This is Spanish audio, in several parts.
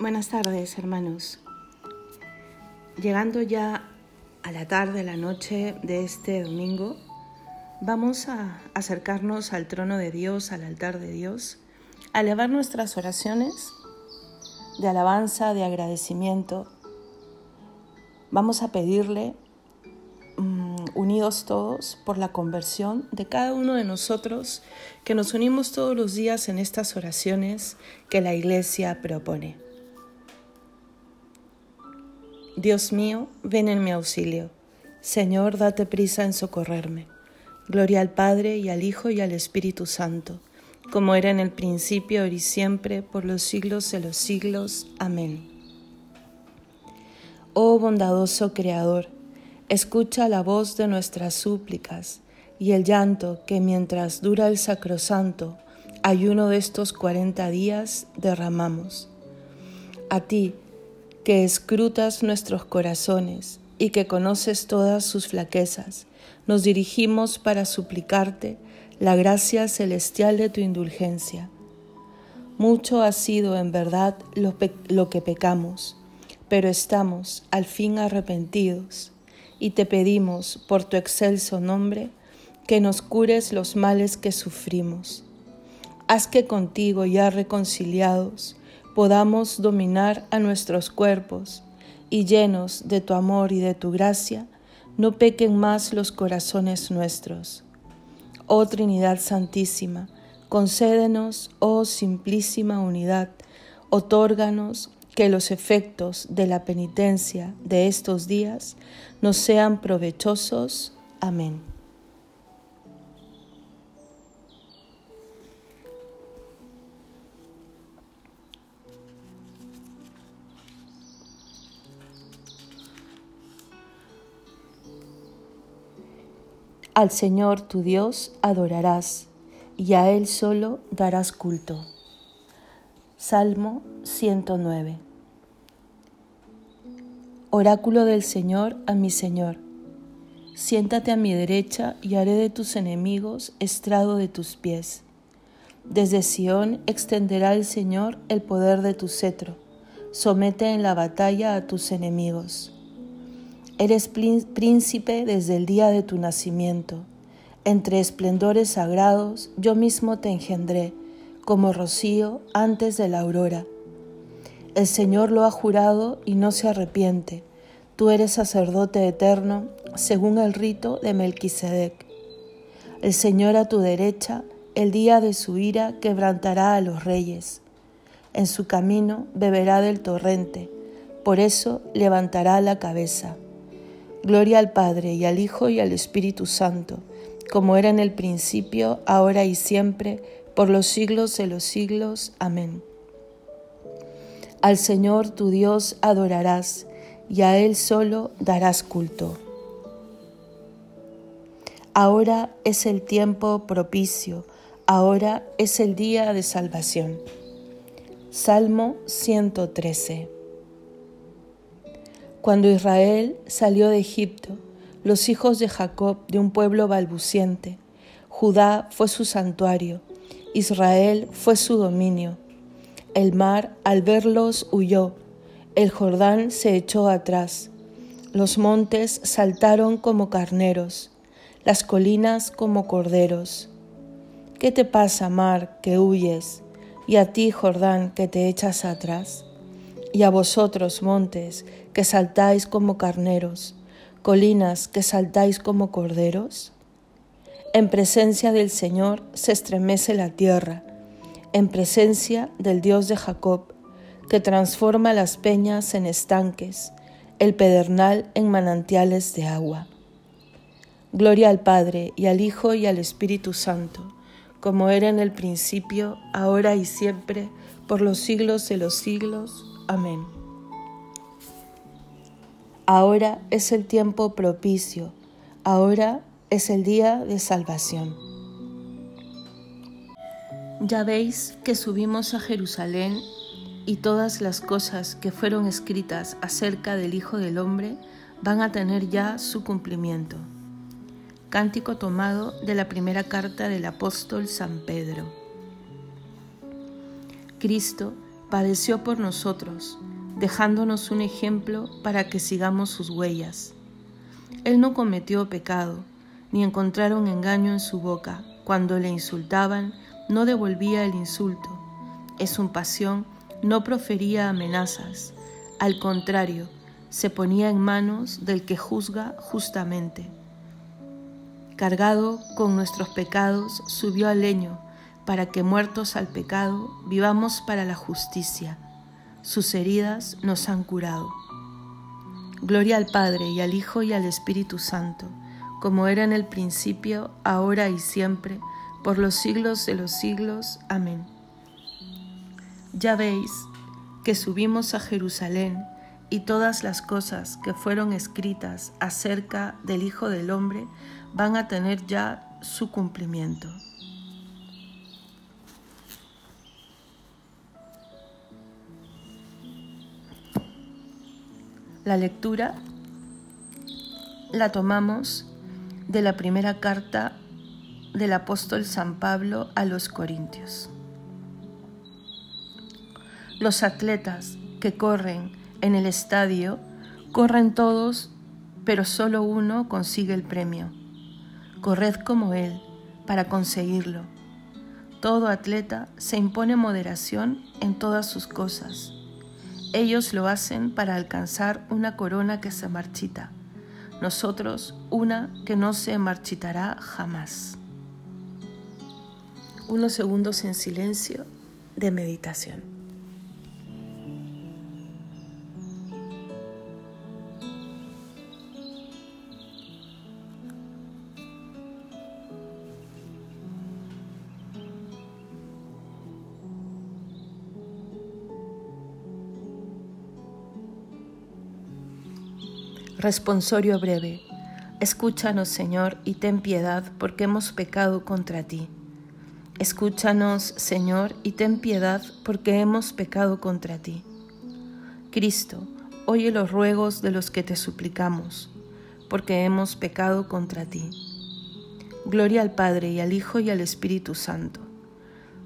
Buenas tardes, hermanos. Llegando ya a la tarde, a la noche de este domingo, vamos a acercarnos al trono de Dios, al altar de Dios, a elevar nuestras oraciones de alabanza, de agradecimiento. Vamos a pedirle, mm, unidos todos, por la conversión de cada uno de nosotros, que nos unimos todos los días en estas oraciones que la Iglesia propone. Dios mío, ven en mi auxilio. Señor, date prisa en socorrerme. Gloria al Padre y al Hijo y al Espíritu Santo, como era en el principio, ahora y siempre, por los siglos de los siglos. Amén. Oh bondadoso Creador, escucha la voz de nuestras súplicas y el llanto que mientras dura el sacrosanto ayuno de estos cuarenta días derramamos. A ti, que escrutas nuestros corazones y que conoces todas sus flaquezas, nos dirigimos para suplicarte la gracia celestial de tu indulgencia. Mucho ha sido en verdad lo, lo, que pecamos, pero estamos al fin arrepentidos y te pedimos por tu excelso nombre que nos cures los males que sufrimos. Haz que contigo ya reconciliados podamos dominar a nuestros cuerpos y llenos de tu amor y de tu gracia, no pequen más los corazones nuestros. Oh Trinidad Santísima, concédenos, oh simplísima unidad, otórganos que los efectos de la penitencia de estos días nos sean provechosos. Amén. Al Señor tu Dios adorarás y a Él solo darás culto. Salmo 109 Oráculo del Señor a mi Señor. Siéntate a mi derecha y haré de tus enemigos estrado de tus pies. Desde Sión extenderá el Señor el poder de tu cetro. Somete en la batalla a tus enemigos. Eres príncipe desde el día de tu nacimiento. Entre esplendores sagrados yo mismo te engendré, como rocío antes de la aurora. El Señor lo ha jurado y no se arrepiente. Tú eres sacerdote eterno, según el rito de Melquisedec. El Señor a tu derecha, el día de su ira, quebrantará a los reyes. En su camino beberá del torrente, por eso levantará la cabeza. Gloria al Padre y al Hijo y al Espíritu Santo, como era en el principio, ahora y siempre, por los siglos de los siglos. Amén. Al Señor tu Dios adorarás, y a Él solo darás culto. Ahora es el tiempo propicio, ahora es el día de salvación. Salmo 113. Cuando Israel salió de Egipto, los hijos de Jacob de un pueblo balbuciente, Judá fue su santuario, Israel fue su dominio. El mar al verlos huyó, el Jordán se echó atrás, los montes saltaron como carneros, las colinas como corderos. ¿Qué te pasa, mar, que huyes, y a ti, Jordán, que te echas atrás? Y a vosotros, montes, que saltáis como carneros, colinas, que saltáis como corderos? En presencia del Señor se estremece la tierra, en presencia del Dios de Jacob, que transforma las peñas en estanques, el pedernal en manantiales de agua. Gloria al Padre y al Hijo y al Espíritu Santo, como era en el principio, ahora y siempre, por los siglos de los siglos. Amén. Ahora es el tiempo propicio, ahora es el día de salvación. Ya veis que subimos a Jerusalén y todas las cosas que fueron escritas acerca del Hijo del Hombre van a tener ya su cumplimiento. Cántico tomado de la primera carta del apóstol San Pedro. Cristo padeció por nosotros, dejándonos un ejemplo para que sigamos sus huellas. Él no cometió pecado, ni encontraron engaño en su boca. Cuando le insultaban, no devolvía el insulto. En su pasión no profería amenazas. Al contrario, se ponía en manos del que juzga justamente. Cargado con nuestros pecados, subió al leño, para que muertos al pecado, vivamos para la justicia. Sus heridas nos han curado. Gloria al Padre y al Hijo y al Espíritu Santo, como era en el principio, ahora y siempre, por los siglos de los siglos. Amén. Ya veis que subimos a Jerusalén y todas las cosas que fueron escritas acerca del Hijo del Hombre van a tener ya su cumplimiento. La lectura la tomamos de la primera carta del apóstol San Pablo a los Corintios. Los atletas que corren en el estadio corren todos, pero solo uno consigue el premio. Corred como él para conseguirlo. Todo atleta se impone moderación en todas sus cosas. Ellos lo hacen para alcanzar una corona que se marchita, nosotros una que no se marchitará jamás. Unos segundos en silencio de meditación. Responsorio breve. Escúchanos, Señor, y ten piedad, porque hemos pecado contra ti. Escúchanos, Señor, y ten piedad, porque hemos pecado contra ti. Cristo, oye los ruegos de los que te suplicamos, porque hemos pecado contra ti. Gloria al Padre y al Hijo y al Espíritu Santo.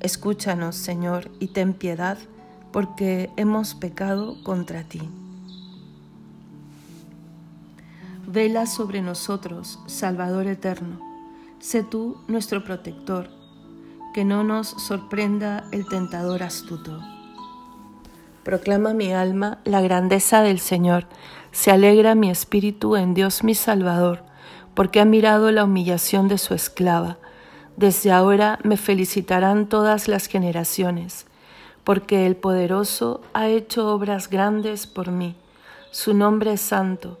Escúchanos, Señor, y ten piedad, porque hemos pecado contra ti. Vela sobre nosotros, Salvador eterno. Sé tú nuestro protector, que no nos sorprenda el tentador astuto. Proclama mi alma la grandeza del Señor, se alegra mi espíritu en Dios mi Salvador, porque ha mirado la humillación de su esclava. Desde ahora me felicitarán todas las generaciones, porque el poderoso ha hecho obras grandes por mí. Su nombre es santo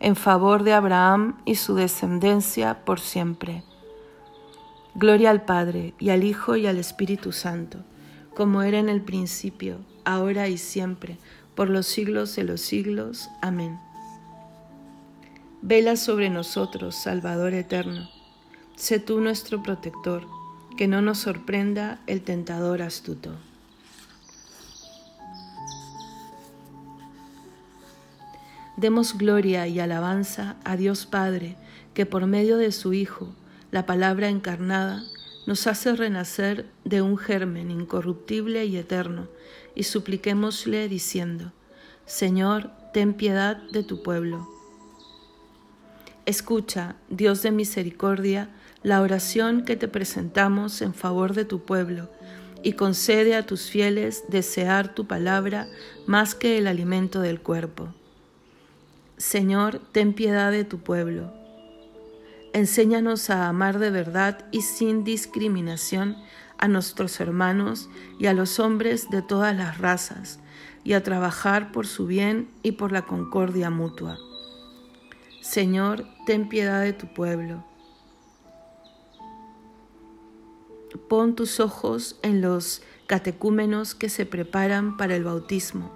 en favor de Abraham y su descendencia por siempre. Gloria al Padre, y al Hijo, y al Espíritu Santo, como era en el principio, ahora y siempre, por los siglos de los siglos. Amén. Vela sobre nosotros, Salvador eterno. Sé tú nuestro protector, que no nos sorprenda el tentador astuto. Demos gloria y alabanza a Dios Padre, que por medio de su Hijo, la palabra encarnada, nos hace renacer de un germen incorruptible y eterno, y supliquémosle diciendo, Señor, ten piedad de tu pueblo. Escucha, Dios de misericordia, la oración que te presentamos en favor de tu pueblo, y concede a tus fieles desear tu palabra más que el alimento del cuerpo Señor, ten piedad de tu pueblo. Enséñanos a amar de verdad y sin discriminación a nuestros hermanos y a los hombres de todas las razas, y a trabajar por su bien y por la concordia mutua. Señor, ten piedad de tu pueblo. Pon tus ojos en los catecúmenos que se preparan para el bautismo,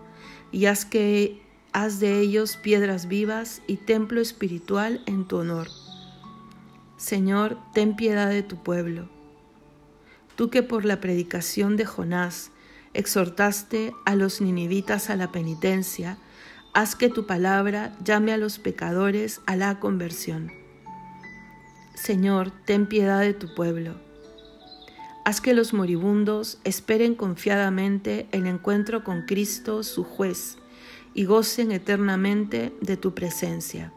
y haz que haz de ellos piedras vivas y templo espiritual en tu honor. Señor, ten piedad de tu pueblo. Tú que por la predicación de Jonás exhortaste a los ninivitas a la penitencia, haz que tu palabra llame a los pecadores a la conversión. Señor, ten piedad de tu pueblo. Haz que los moribundos esperen confiadamente el encuentro con Cristo, su juez, y gocen eternamente de tu presencia.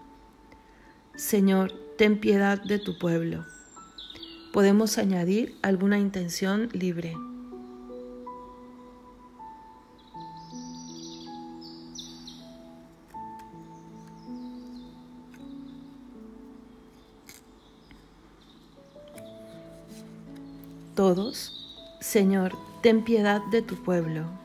Señor, ten piedad de tu pueblo. Podemos añadir alguna intención libre. Todos, Señor, ten piedad de tu pueblo.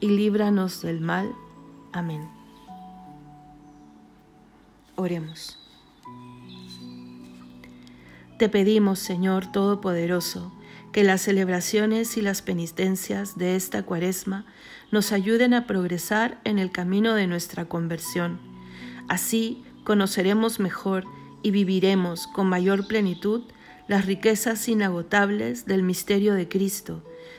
y líbranos del mal. Amén. Oremos. Te pedimos, Señor Todopoderoso, que las celebraciones y las penitencias de esta cuaresma nos ayuden a progresar en el camino de nuestra conversión. Así conoceremos mejor y viviremos con mayor plenitud las riquezas inagotables del misterio de Cristo